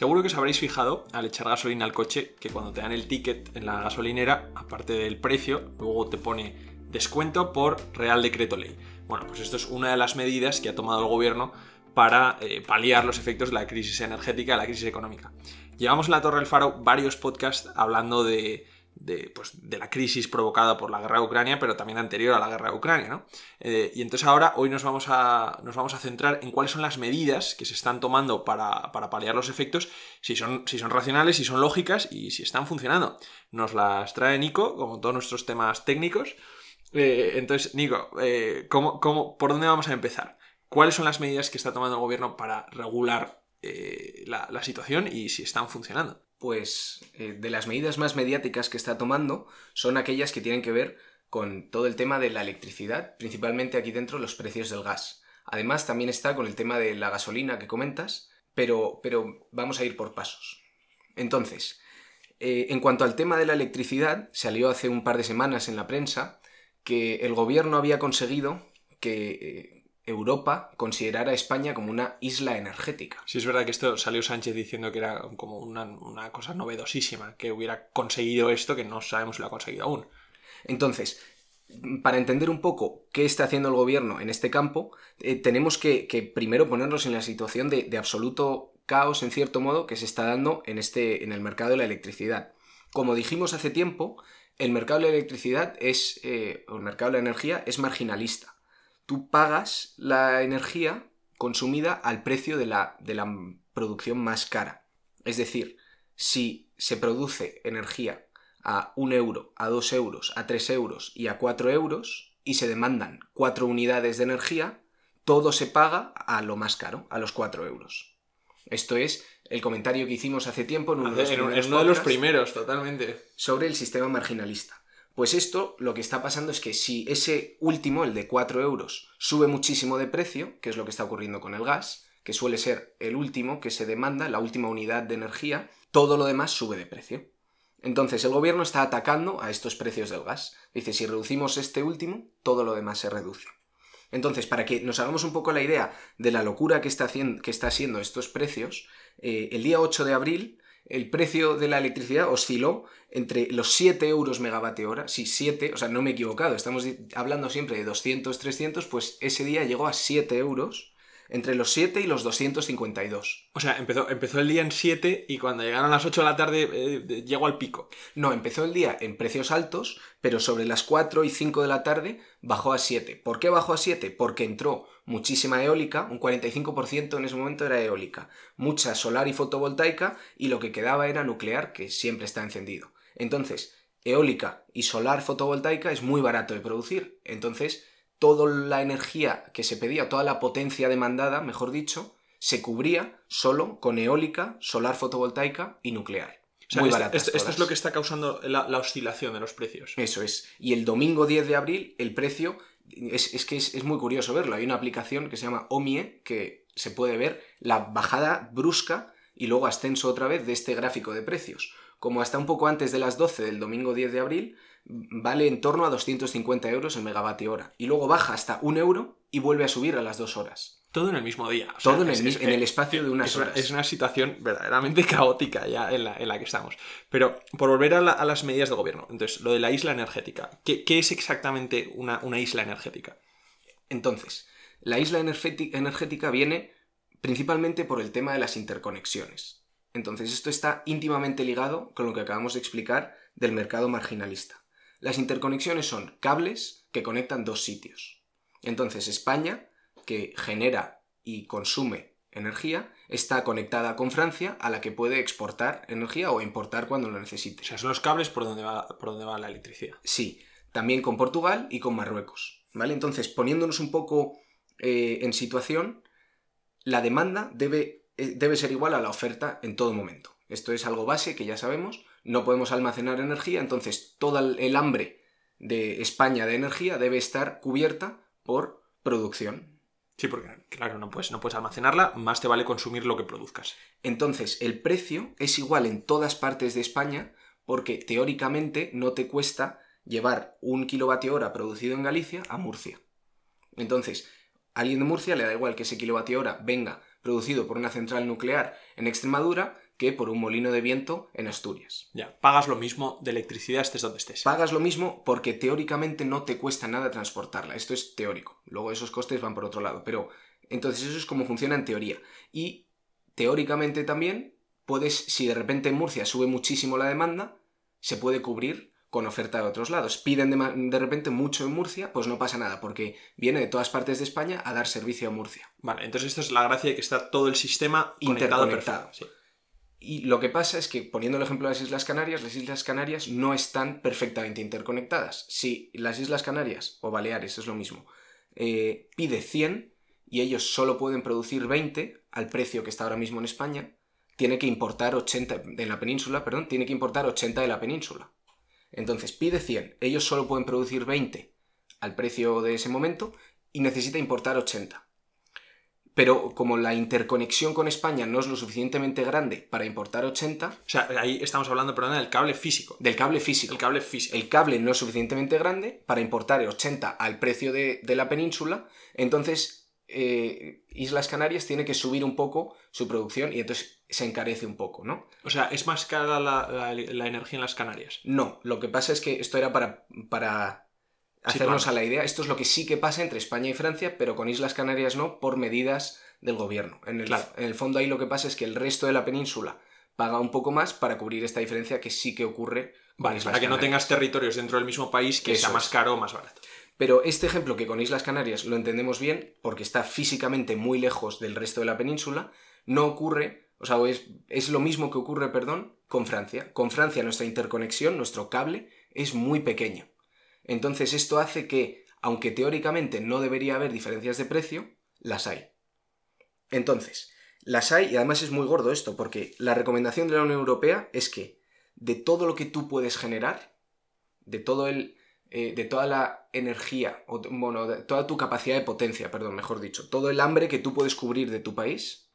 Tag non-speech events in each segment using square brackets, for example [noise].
Seguro que os habréis fijado al echar gasolina al coche que cuando te dan el ticket en la gasolinera, aparte del precio, luego te pone descuento por Real Decreto Ley. Bueno, pues esto es una de las medidas que ha tomado el gobierno para eh, paliar los efectos de la crisis energética, de la crisis económica. Llevamos en la Torre del Faro varios podcasts hablando de, pues, de, la crisis provocada por la guerra de Ucrania, pero también anterior a la guerra de Ucrania. ¿no? Eh, y entonces ahora, hoy nos vamos, a, nos vamos a centrar en cuáles son las medidas que se están tomando para, paliar los efectos, si son, si son racionales, si son lógicas y si están funcionando. Nos las trae Nico, como todos nuestros temas técnicos. Eh, entonces, Nico, ¿cómo, cómo, por dónde vamos a empezar? ¿Cuáles son las medidas que está tomando el gobierno para regular eh, la, situación y si están funcionando. Pues eh, de las medidas más mediáticas que está tomando son aquellas que tienen que ver con todo el tema de la electricidad, principalmente aquí dentro los precios del gas. Además también está con el tema de la gasolina que comentas, pero, pero vamos a ir por pasos. Entonces, eh, en cuanto al tema de la electricidad, salió hace un par de semanas en la prensa que el gobierno había conseguido que Europa considerara a España como una isla energética. Sí, es verdad que esto salió Sánchez diciendo que era como una, cosa novedosísima, que hubiera conseguido esto, que no sabemos si lo ha conseguido aún. Entonces, para entender un poco qué está haciendo el gobierno en este campo, eh, tenemos que, primero ponernos en la situación de, absoluto caos, en cierto modo, que se está dando en, este, en el mercado de la electricidad. Como dijimos hace tiempo, el mercado de la electricidad es, eh, o el mercado de la energía es marginalista tú pagas la energía consumida al precio de la, de la producción más cara. Es decir, si se produce energía a un euro, a dos euros, a tres euros y a cuatro euros, y se demandan cuatro unidades de energía, todo se paga a lo más caro, a los cuatro euros. Esto es el comentario que hicimos hace tiempo en uno de los primeros, totalmente. Sobre el sistema marginalista. Pues esto lo que está pasando es que si ese último, el de 4 euros, sube muchísimo de precio, que es lo que está ocurriendo con el gas, que suele ser el último que se demanda, la última unidad de energía, todo lo demás sube de precio. Entonces el gobierno está atacando a estos precios del gas. Dice, si reducimos este último, todo lo demás se reduce. Entonces, para que nos hagamos un poco la idea de la locura que está, haciendo, que está estos precios, eh, el día 8 de abril el precio de la electricidad osciló entre los 7 euros megavatio hora, sí, 7, o sea, no me he equivocado, estamos hablando siempre de 200, 300, pues ese día llegó a 7 euros entre los 7 y los 252. O sea, empezó, empezó el día en 7 y cuando llegaron las 8 de la tarde eh, llegó al pico. No, empezó el día en precios altos, pero sobre las 4 y 5 de la tarde bajó a 7. ¿Por qué bajó a 7? Porque entró muchísima eólica, un 45% en ese momento era eólica, mucha solar y fotovoltaica y lo que quedaba era nuclear, que siempre está encendido. Entonces, eólica y solar fotovoltaica es muy barato de producir. Entonces, toda la energía que se pedía, toda la potencia demandada, mejor dicho, se cubría solo con eólica, solar fotovoltaica y nuclear. Muy esto, esto, es lo que está causando la, oscilación de los precios. Eso es. Y el domingo 10 de abril el precio, es, que es, muy curioso verlo. Hay una aplicación que se llama OMIE que se puede ver la bajada brusca y luego ascenso otra vez de este gráfico de precios. Como hasta un poco antes de las 12 del domingo 10 de abril, vale en torno a 250 euros el megavatio hora. Y luego baja hasta un euro y vuelve a subir a las dos horas. Todo en el mismo día. Todo en, el, espacio de unas horas. es una situación verdaderamente [laughs] caótica ya en la, que estamos. Pero por volver a, las medidas del gobierno, entonces, lo de la isla energética. ¿Qué, es exactamente una, una, isla energética? Entonces, la isla energética viene principalmente por el tema de las interconexiones. Entonces, esto está íntimamente ligado con lo que acabamos de explicar del mercado marginalista. Las interconexiones son cables que conectan dos sitios. Entonces España, que genera y consume energía, está conectada con Francia, a la que puede exportar energía o importar cuando lo necesite. O sea, son los cables por donde va, por donde va la electricidad. Sí, también con Portugal y con Marruecos. ¿Vale? Entonces, poniéndonos un poco eh, en situación, la demanda debe, eh, debe ser igual a la oferta en todo momento. Esto es algo base que ya sabemos, no podemos almacenar energía, entonces toda el hambre de España de energía debe estar cubierta por producción. Sí, porque claro, no puedes, no puedes almacenarla, más te vale consumir lo que produzcas. Entonces, el precio es igual en todas partes de España porque teóricamente no te cuesta llevar un kilovatio hora producido en Galicia a Murcia. Entonces, a alguien de Murcia le da igual que ese kilovatio hora venga producido por una central nuclear en Extremadura que por un molino de viento en Asturias. Ya, pagas lo mismo de electricidad estés donde estés. Pagas lo mismo porque teóricamente no te cuesta nada transportarla. Esto es teórico. Luego esos costes van por otro lado. Pero entonces eso es como funciona en teoría. Y teóricamente también puedes, si de repente en Murcia sube muchísimo la demanda, se puede cubrir con oferta de otros lados. Piden de, repente mucho en Murcia, pues no pasa nada, porque viene de todas partes de España a dar servicio a Murcia. Vale, entonces esto es la gracia de que está todo el sistema interconectado. Y lo que pasa es que, poniendo el ejemplo de las Islas Canarias, las Islas Canarias no están perfectamente interconectadas. Si las Islas Canarias, o Baleares, es lo mismo, eh, pide 100 y ellos solo pueden producir 20 al precio que está ahora mismo en España, tiene que importar 80 de la península, perdón, tiene que importar 80 de la península. Entonces pide 100, ellos solo pueden producir 20 al precio de ese momento y necesita importar 80. Pero como la interconexión con España no es lo suficientemente grande para importar 80... O sea, ahí estamos hablando, perdón, del cable físico. Del cable físico. El cable físico. El cable no es suficientemente grande para importar 80 al precio de, la península, entonces eh, Islas Canarias tiene que subir un poco su producción y entonces se encarece un poco, ¿no? O sea, ¿es más cara la, energía en las Canarias? No, lo que pasa es que esto era para, para hacernos a la idea. Esto es lo que sí que pasa entre España y Francia, pero con Islas Canarias no, por medidas del gobierno. En el, en el fondo ahí lo que pasa es que el resto de la península paga un poco más para cubrir esta diferencia que sí que ocurre. Vale, para que no tengas territorios dentro del mismo país que sea más caro o más barato. Pero este ejemplo que con Islas Canarias lo entendemos bien, porque está físicamente muy lejos del resto de la península, no ocurre o sea, es, lo mismo que ocurre, perdón, con Francia. Con Francia nuestra interconexión, nuestro cable, es muy pequeño. Entonces esto hace que, aunque teóricamente no debería haber diferencias de precio, las hay. Entonces, las hay y además es muy gordo esto, porque la recomendación de la Unión Europea es que de todo lo que tú puedes generar, de todo el, eh, de toda la energía, o, bueno, de toda tu capacidad de potencia, perdón, mejor dicho, todo el hambre que tú puedes cubrir de tu país,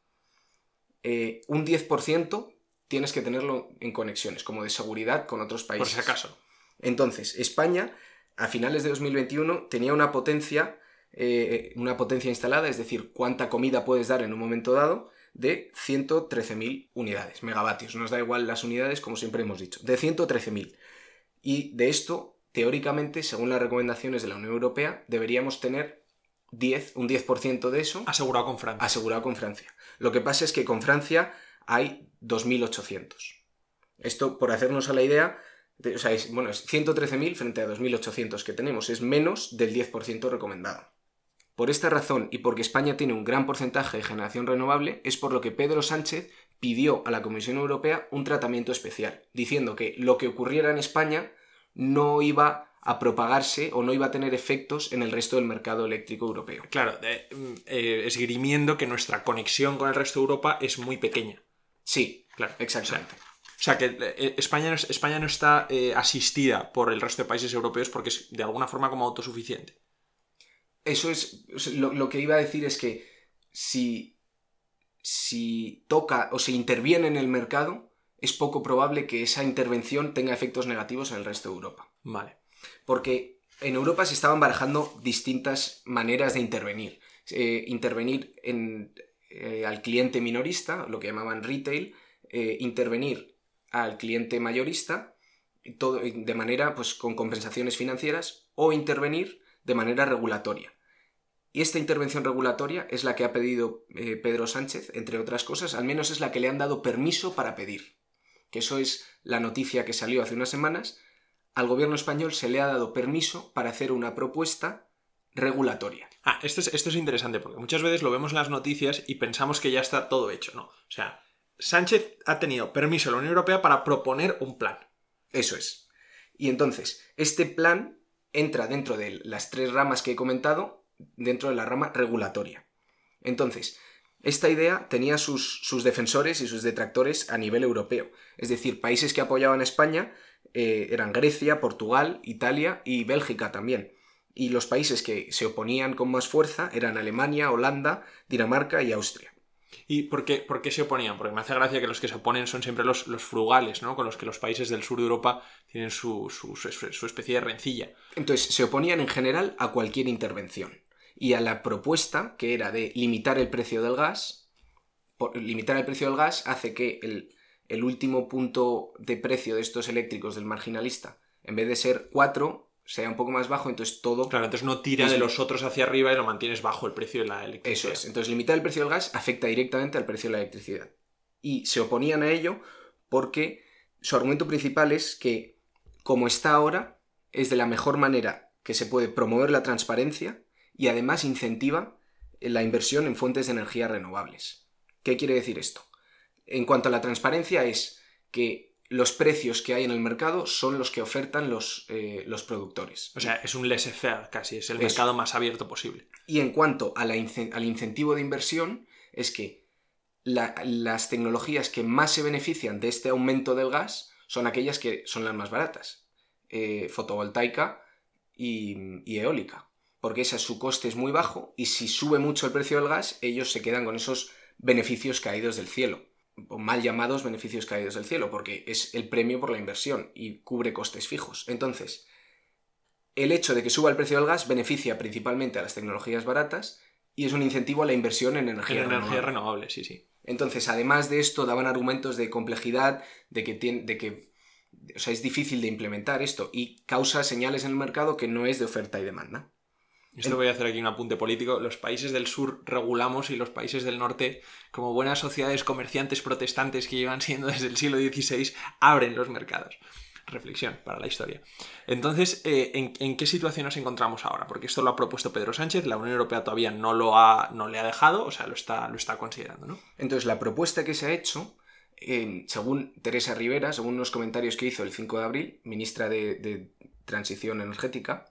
eh, un 10% tienes que tenerlo en conexiones, como de seguridad con otros países. Por si acaso. Entonces, España, a finales de 2021, tenía una potencia, eh, una potencia instalada, es decir, cuánta comida puedes dar en un momento dado, de 113.000 unidades, megavatios. Nos da igual las unidades, como siempre hemos dicho, de 113.000. Y de esto, teóricamente, según las recomendaciones de la Unión Europea, deberíamos tener 10, un 10% de eso. Asegurado con Francia. Asegurado con Francia. Lo que pasa es que con Francia hay 2.800. Esto, por hacernos a la idea, o sea, es, bueno, es 113.000 frente a 2.800 que tenemos, es menos del 10% recomendado. Por esta razón y porque España tiene un gran porcentaje de generación renovable, es por lo que Pedro Sánchez pidió a la Comisión Europea un tratamiento especial, diciendo que lo que ocurriera en España no iba a propagarse o no iba a tener efectos en el resto del mercado eléctrico europeo. Claro, mm, eh, esgrimiendo que nuestra conexión con el resto de Europa es muy pequeña. Sí, claro, exactamente. O sea, que eh, España no, España no está eh, asistida por el resto de países europeos porque es de alguna forma como autosuficiente. Eso es. Lo, lo que iba a decir es que si, si toca o se interviene en el mercado, es poco probable que esa intervención tenga efectos negativos en el resto de Europa. Vale porque en Europa se estaban barajando distintas maneras de intervenir. Eh, intervenir en, eh, al cliente minorista, lo que llamaban retail, eh, intervenir al cliente mayorista, todo, de manera pues, con compensaciones financieras, o intervenir de manera regulatoria. Y esta intervención regulatoria es la que ha pedido Pedro Sánchez, entre otras cosas, al menos es la que le han dado permiso para pedir. Que eso es la noticia que salió hace unas semanas, al gobierno español se le ha dado permiso para hacer una propuesta regulatoria. Ah, esto es, esto es interesante porque muchas veces lo vemos en las noticias y pensamos que ya está todo hecho, ¿no? O sea, Sánchez ha tenido permiso de la Unión Europea para proponer un plan. Eso es. Y entonces, este plan entra dentro de las tres ramas que he comentado, dentro de la rama regulatoria. Entonces, esta idea tenía sus, sus, defensores y sus detractores a nivel europeo. Es decir, países que apoyaban a España eh, eran Grecia, Portugal, Italia y Bélgica también. Y los países que se oponían con más fuerza eran Alemania, Holanda, Dinamarca y Austria. ¿Y por qué, por se oponían? Porque me hace gracia que los que se oponen son siempre los, los frugales, ¿no? Con los que los países del sur de Europa tienen su, su, su, especie de rencilla. Entonces, se oponían en general a cualquier intervención. Y a la propuesta, que era de limitar el precio del gas, limitar el precio del gas hace que el, el último punto de precio de estos eléctricos del marginalista, en vez de ser 4, sea un poco más bajo, entonces todo... Claro, entonces no tira de los otros hacia arriba y lo mantienes bajo el precio de la electricidad. Eso es. Entonces limitar el precio del gas afecta directamente al precio de la electricidad. Y se oponían a ello porque su argumento principal es que, como está ahora, es de la mejor manera que se puede promover la transparencia y además incentiva la inversión en fuentes de energía renovables. ¿Qué quiere decir esto? En cuanto a la transparencia es que los precios que hay en el mercado son los que ofertan los, eh, los productores. O sea, es un laissez-faire casi, es el mercado más abierto posible. Y en cuanto al incentivo de inversión, es que las tecnologías que más se benefician de este aumento del gas son aquellas que son las más baratas. Eh, fotovoltaica y, eólica. Porque esa, su coste es muy bajo y si sube mucho el precio del gas, ellos se quedan con esos beneficios caídos del cielo. O mal llamados beneficios caídos del cielo, porque es el premio por la inversión y cubre costes fijos. Entonces, el hecho de que suba el precio del gas beneficia principalmente a las tecnologías baratas y es un incentivo a la inversión en energía, en energía renovable. sí, sí. Entonces, además de esto, daban argumentos de complejidad, de que, de que o sea, es difícil de implementar esto y causa señales en el mercado que no es de oferta y demanda. Esto voy a hacer aquí un apunte político. Los países del sur regulamos y los países del norte, como buenas sociedades comerciantes protestantes que llevan siendo desde el siglo XVI, abren los mercados. Reflexión para la historia. Entonces, eh, ¿en, qué situación nos encontramos ahora? Porque esto lo ha propuesto Pedro Sánchez, la Unión Europea todavía no, lo ha, no le ha dejado, o sea, lo está, lo está considerando, ¿no? Entonces, la propuesta que se ha hecho según Teresa Rivera, según unos comentarios que hizo el 5 de abril, ministra de, Transición Energética,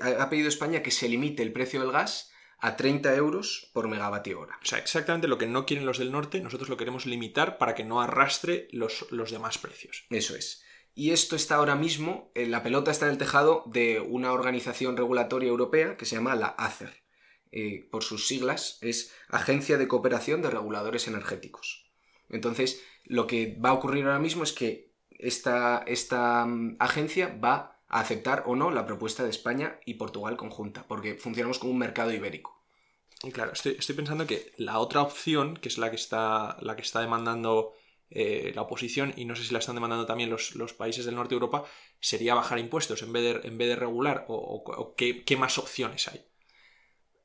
ha, pedido España que se limite el precio del gas a 30 euros por megavatio hora. O sea, exactamente lo que no quieren los del norte, nosotros lo queremos limitar para que no arrastre los, los demás precios. Eso es. Y esto está ahora mismo, eh, la pelota está en el tejado de una organización regulatoria europea que se llama la ACER. Eh, por sus siglas, es Agencia de Cooperación de Reguladores Energéticos. Entonces, lo que va a ocurrir ahora mismo es que esta, esta mm, agencia va a aceptar o no la propuesta de España y Portugal conjunta, porque funcionamos como un mercado ibérico. Claro, estoy, pensando que la otra opción, que es la que está, la que está demandando eh, la oposición, y no sé si la están demandando también los, países del norte de Europa, sería bajar impuestos en vez de, en vez de regular, o, qué, qué más opciones hay.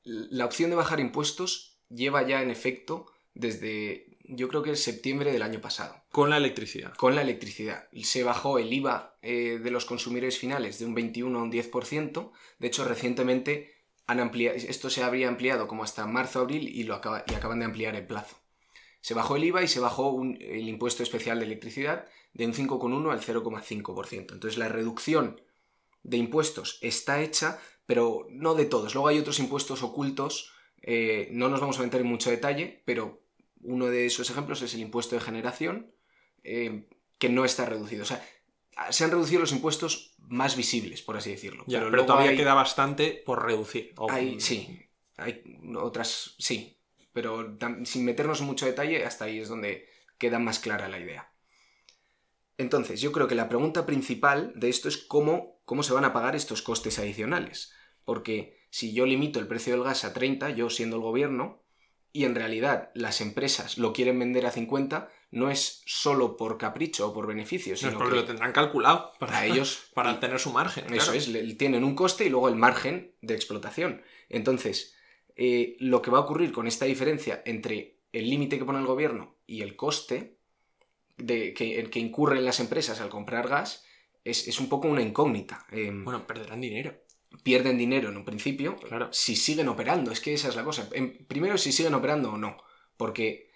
La opción de bajar impuestos lleva ya en efecto desde yo creo que en septiembre del año pasado. Con la electricidad. Con la electricidad. Se bajó el IVA eh, de los consumidores finales de un 21 a un 10%. De hecho, recientemente han ampliado, esto se habría ampliado como hasta marzo-abril y, lo y acaban de ampliar el plazo. Se bajó el IVA y se bajó el impuesto especial de electricidad de un 5,1 al 0,5%. Entonces la reducción de impuestos está hecha, pero no de todos. Luego hay otros impuestos ocultos, eh, no nos vamos a meter en mucho detalle, pero uno de esos ejemplos es el impuesto de generación, eh, que no está reducido. O sea, se han reducido los impuestos más visibles, por así decirlo. pero, todavía queda bastante por reducir. Hay, sí, hay otras, sí, pero sin meternos en mucho detalle, hasta ahí es donde queda más clara la idea. Entonces, yo creo que la pregunta principal de esto es cómo, cómo se van a pagar estos costes adicionales. Porque si yo limito el precio del gas a 30, yo siendo el gobierno, y en realidad las empresas lo quieren vender a 50, no es solo por capricho o por beneficio, sino no es porque lo tendrán calculado para ellos [laughs] para tener su margen. Eso es, tienen un coste y luego el margen de explotación. Entonces, eh, lo que va a ocurrir con esta diferencia entre el límite que pone el gobierno y el coste de, que, que incurren las empresas al comprar gas es, un poco una incógnita. Em, bueno, perderán dinero pierden dinero en un principio, claro. si siguen operando, es que esa es la cosa. primero, si siguen operando o no, porque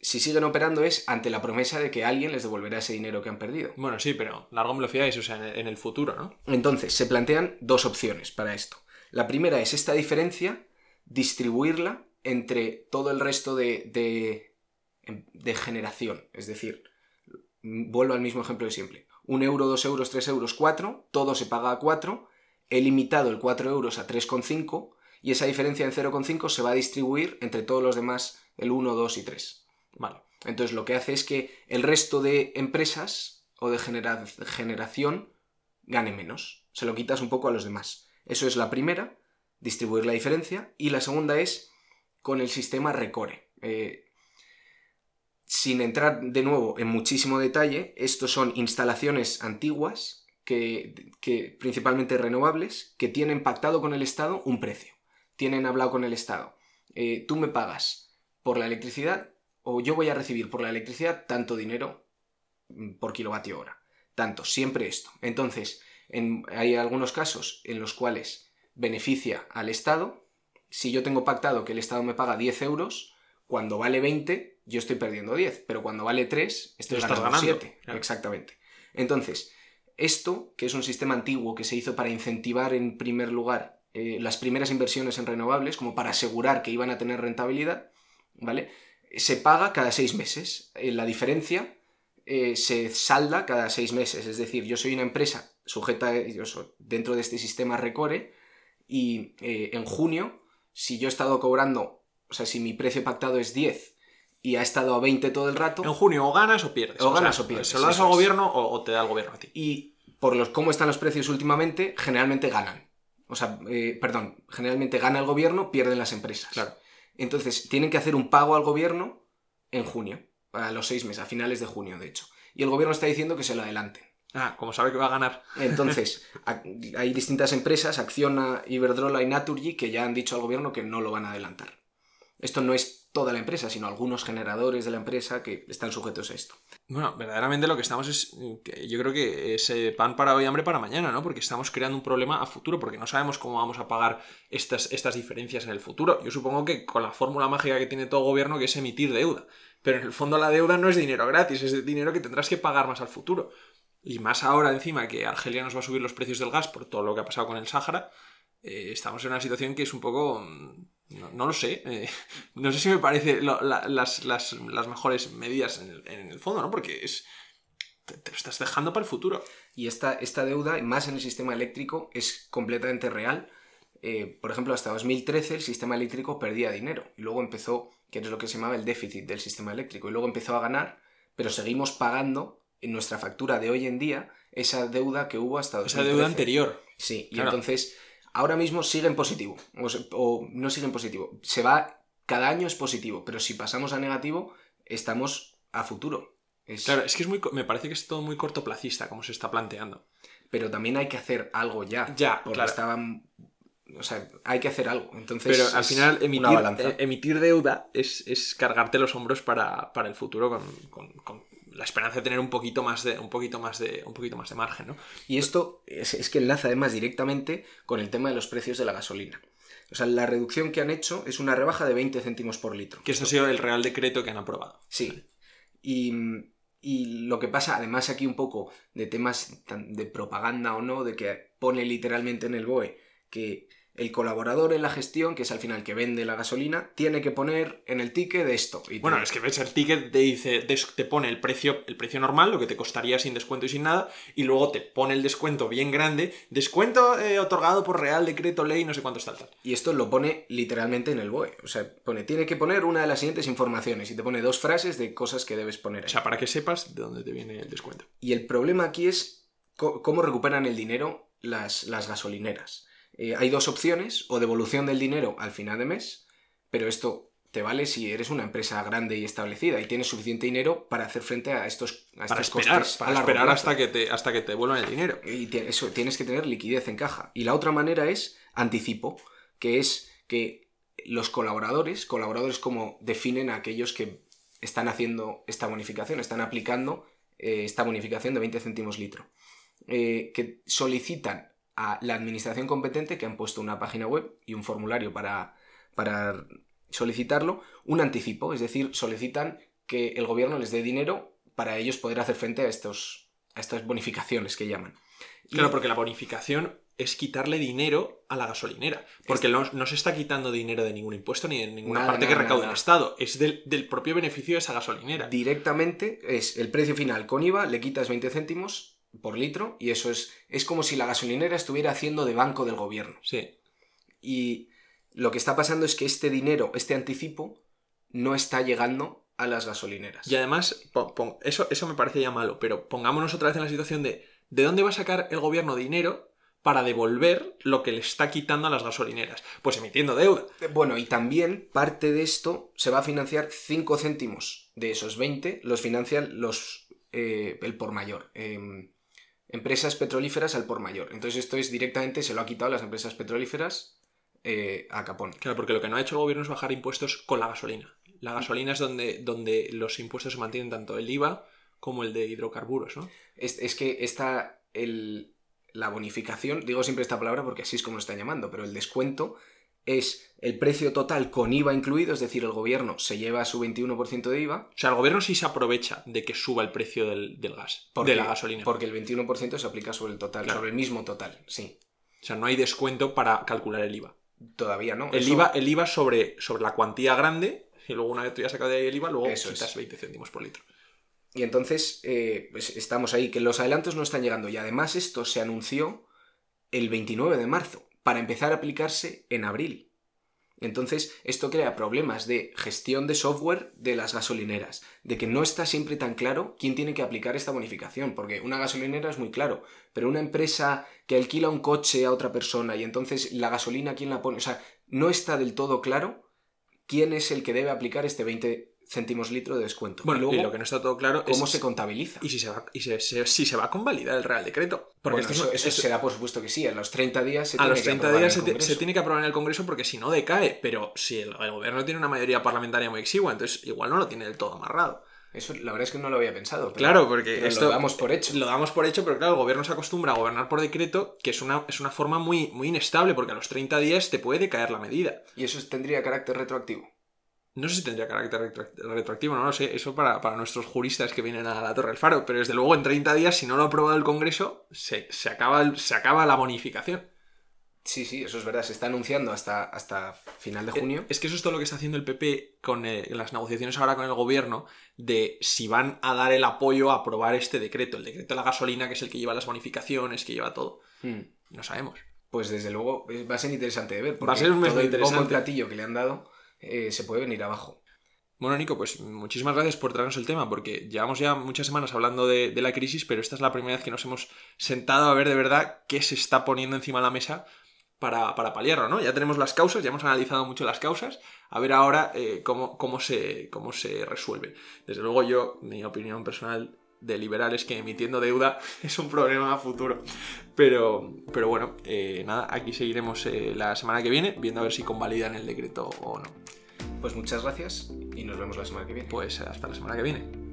si siguen operando es ante la promesa de que alguien les devolverá ese dinero que han perdido. Bueno, sí, pero largo me lo fiáis, o sea, en el futuro, ¿no? Entonces, se plantean dos opciones para esto. La primera es esta diferencia, distribuirla entre todo el resto de, de, de generación. Es decir, vuelvo al mismo ejemplo de siempre. Un euro, dos euros, tres euros, cuatro, todo se paga a cuatro he limitado el 4 euros a 3,5 y esa diferencia en 0,5 se va a distribuir entre todos los demás, el 1, 2 y 3. Vale. Entonces lo que hace es que el resto de empresas o de generación gane menos. Se lo quitas un poco a los demás. Eso es la primera, distribuir la diferencia. Y la segunda es con el sistema Recore. Eh, sin entrar de nuevo en muchísimo detalle, estos son instalaciones antiguas, que, que principalmente renovables, que tienen pactado con el Estado un precio. Tienen hablado con el Estado. Eh, tú me pagas por la electricidad o yo voy a recibir por la electricidad tanto dinero mm, por kilovatio hora. Tanto, siempre esto. Entonces, hay algunos casos en los cuales beneficia al Estado. Si yo tengo pactado que el Estado me paga 10 euros, cuando vale 20, yo estoy perdiendo 10, pero cuando vale 3, estoy ganando, 7. Exactamente. Entonces, esto, que es un sistema antiguo que se hizo para incentivar en primer lugar eh, las primeras inversiones en renovables, como para asegurar que iban a tener rentabilidad, ¿vale? Se paga cada seis meses. Eh, la diferencia eh, se salda cada seis meses. Es decir, yo soy una empresa sujeta dentro de este sistema Recore y en junio, si yo he estado cobrando, o sea, si mi precio pactado es 10 y ha estado a 20 todo el rato. En junio o ganas o pierdes. O, ganas o pierdes. Se lo das al gobierno o, te da el gobierno a ti. Y por los cómo están los precios últimamente, generalmente ganan. O sea, eh, perdón, generalmente gana el gobierno, pierden las empresas. Claro. Entonces, tienen que hacer un pago al gobierno en junio, a los seis meses, a finales de junio, de hecho. Y el gobierno está diciendo que se lo adelanten. Ah, como sabe que va a ganar. Entonces, [laughs] hay distintas empresas, Acciona, Iberdrola y Naturgy, que ya han dicho al gobierno que no lo van a adelantar. Esto no es toda la empresa, sino algunos generadores de la empresa que están sujetos a esto. Bueno, verdaderamente lo que estamos es, yo creo que es pan para hoy, hambre para mañana, ¿no? Porque estamos creando un problema a futuro, porque no sabemos cómo vamos a pagar estas, estas diferencias en el futuro. Yo supongo que con la fórmula mágica que tiene todo gobierno, que es emitir deuda. Pero en el fondo la deuda no es dinero gratis, es dinero que tendrás que pagar más al futuro. Y más ahora encima que Argelia nos va a subir los precios del gas por todo lo que ha pasado con el Sáhara, eh, estamos en una situación que es un poco mm, no, lo sé. Eh, [laughs] no sé si me parece las, mejores medidas en el, fondo, ¿no? Porque es. Te, lo estás dejando para el futuro. Y esta, esta deuda, más en el sistema eléctrico, es completamente real. Eh, por ejemplo, hasta 2013 el sistema eléctrico perdía dinero. Y luego empezó, que es lo que se llamaba el déficit del sistema eléctrico. Y luego empezó a ganar, pero seguimos pagando en nuestra factura de hoy en día esa deuda que hubo hasta 2013. Esa deuda anterior. Sí, y entonces ahora mismo sigue en positivo, o, no sigue en positivo, se va, cada año es positivo, pero si pasamos a negativo, estamos a futuro. Claro, es que es muy, me parece que es todo muy cortoplacista como se está planteando. Pero también hay que hacer algo ya. Ya, porque estaban o sea, hay que hacer algo. Entonces, Pero al final, emitir, emitir deuda es, cargarte los hombros para, el futuro con, la esperanza de tener un poquito más de, un poquito más de, un poquito más de margen, ¿no? Y esto es, que enlaza además directamente con el tema de los precios de la gasolina. O sea, la reducción que han hecho es una rebaja de 20 céntimos por litro. Que esto ha sido el real decreto que han aprobado. Sí. Y, y lo que pasa, además aquí un poco de temas de propaganda o no, de que pone literalmente en el BOE que el colaborador en la gestión, que es al final que vende la gasolina, tiene que poner en el ticket de esto. Y bueno, es que ves el ticket, te dice, te pone el precio, el precio normal, lo que te costaría sin descuento y sin nada, y luego te pone el descuento bien grande, descuento eh, otorgado por Real Decreto Ley, no sé cuánto está el tal. Y esto lo pone literalmente en el BOE. O sea, pone, tiene que poner una de las siguientes informaciones y te pone dos frases de cosas que debes poner. O sea, para que sepas de dónde te viene el descuento. Y el problema aquí es cómo recuperan el dinero las, las gasolineras. Eh, hay dos opciones, o devolución del dinero al final de mes, pero esto te vale si eres una empresa grande y establecida y tienes suficiente dinero para hacer frente a estos, a para esperar, Para esperar hasta que, te, hasta que te devuelvan el dinero. Y eso, tienes que tener liquidez en caja. Y la otra manera es anticipo, que es que los colaboradores, colaboradores como definen a aquellos que están haciendo esta bonificación, están aplicando eh, esta bonificación de 20 céntimos litro, eh, que solicitan a la administración competente que han puesto una página web y un formulario para, para solicitarlo, un anticipo, es decir, solicitan que el gobierno les dé dinero para ellos poder hacer frente a, estos, a estas bonificaciones que llaman. Claro, porque la bonificación es quitarle dinero a la gasolinera. Porque no, se está quitando dinero de ningún impuesto ni de ninguna parte que recaude el Estado. Es del, del, propio beneficio de esa gasolinera. Directamente es el precio final con IVA, le quitas 20 céntimos por litro y eso es, es como si la gasolinera estuviera haciendo de banco del gobierno. Sí. Y lo que está pasando es que este dinero, este anticipo, no está llegando a las gasolineras. Y además, eso, eso me parece ya malo, pero pongámonos otra vez en la situación de ¿de dónde va a sacar el gobierno dinero para devolver lo que le está quitando a las gasolineras? Pues emitiendo deuda. Bueno, y también parte de esto se va a financiar 5 céntimos de esos 20 los financian los, eh, el por mayor. em, empresas petrolíferas al por mayor. Entonces esto es directamente, se lo ha quitado las empresas petrolíferas eh, a Capón. Claro, porque lo que no ha hecho el gobierno es bajar impuestos con la gasolina. La gasolina es donde, donde los impuestos se mantienen tanto el IVA como el de hidrocarburos, ¿no? Es, es que esta, el, la bonificación, digo siempre esta palabra porque así es como lo están llamando, pero el descuento es el precio total con IVA incluido, es decir, el gobierno se lleva su 21% de IVA. O sea, el gobierno sí se aprovecha de que suba el precio del, del gas, porque- de la gasolina. Porque el 21% se aplica sobre el total, Claro. sobre el mismo total, sí. O sea, no hay descuento para calcular el IVA. Todavía no. El Eso- IVA, el IVA sobre, sobre la cuantía grande, y luego una vez tú ya sacado de ahí el IVA, luego Eso quitas es. 20 céntimos por litro. Y entonces, eh, pues estamos ahí, que los adelantos no están llegando. Y además esto se anunció el 29 de marzo, para empezar a aplicarse en abril. Entonces, esto crea problemas de gestión de software de las gasolineras, de que no está siempre tan claro quién tiene que aplicar esta bonificación, porque una gasolinera es muy claro, pero una empresa que alquila un coche a otra persona y entonces la gasolina quién la pone, o sea, no está del todo claro quién es el que debe aplicar este 20 céntimos litro de descuento. Bueno, y luego, y lo que no está todo claro ¿cómo es se contabiliza? y si se va, y se- se- si se va a convalidar el Real Decreto. Porque Bueno, eso, eso eso- será por supuesto que sí. A los 30 días se a tiene los que 30 aprobar días en se, te- se tiene que aprobar en el Congreso porque si no decae, pero si el, el gobierno tiene una mayoría parlamentaria muy exigua, entonces igual no lo tiene del todo amarrado. Eso la verdad es que no lo había pensado. pero- Claro, porque pero esto lo damos por hecho. Lo damos por hecho, pero claro, el gobierno se acostumbra a gobernar por decreto, que es una, es una forma muy, muy inestable, porque a los 30 días te puede decaer la medida. Y eso tendría carácter retroactivo. No sé si tendría carácter retro- retroactivo, no lo sé. Eso para, para nuestros juristas que vienen a la Torre del Faro. Pero desde luego en 30 días, si no lo ha aprobado el Congreso, se, se acaba, el- se acaba la bonificación. Sí, sí, eso es verdad. Se está anunciando hasta, hasta final de junio. Es que eso es todo lo que está haciendo el PP con eh, las negociaciones ahora con el gobierno de si van a dar el apoyo a aprobar este decreto. El decreto de la gasolina, que es el que lleva las bonificaciones, que lleva todo. Hmm. No sabemos. Pues desde luego eh, va a ser interesante de ver. Va a ser muy todo el interesante. y platillo que le han dado eh, se puede venir abajo. Bueno, Nico, pues muchísimas gracias por traernos el tema, porque llevamos ya muchas semanas hablando de, la crisis, pero esta es la primera vez que nos hemos sentado a ver de verdad qué se está poniendo encima de la mesa para, para paliarlo, ¿no? Ya tenemos las causas, ya hemos analizado mucho las causas, a ver ahora eh, cómo, cómo, se, cómo se resuelve. Desde luego yo, mi opinión personal de liberal es que emitiendo deuda [laughs] es un problema a futuro. Pero, pero bueno, eh, nada, aquí seguiremos eh, la semana que viene, viendo a ver si convalidan el decreto o no. Pues muchas gracias y nos vemos la semana que viene. Pues hasta la semana que viene.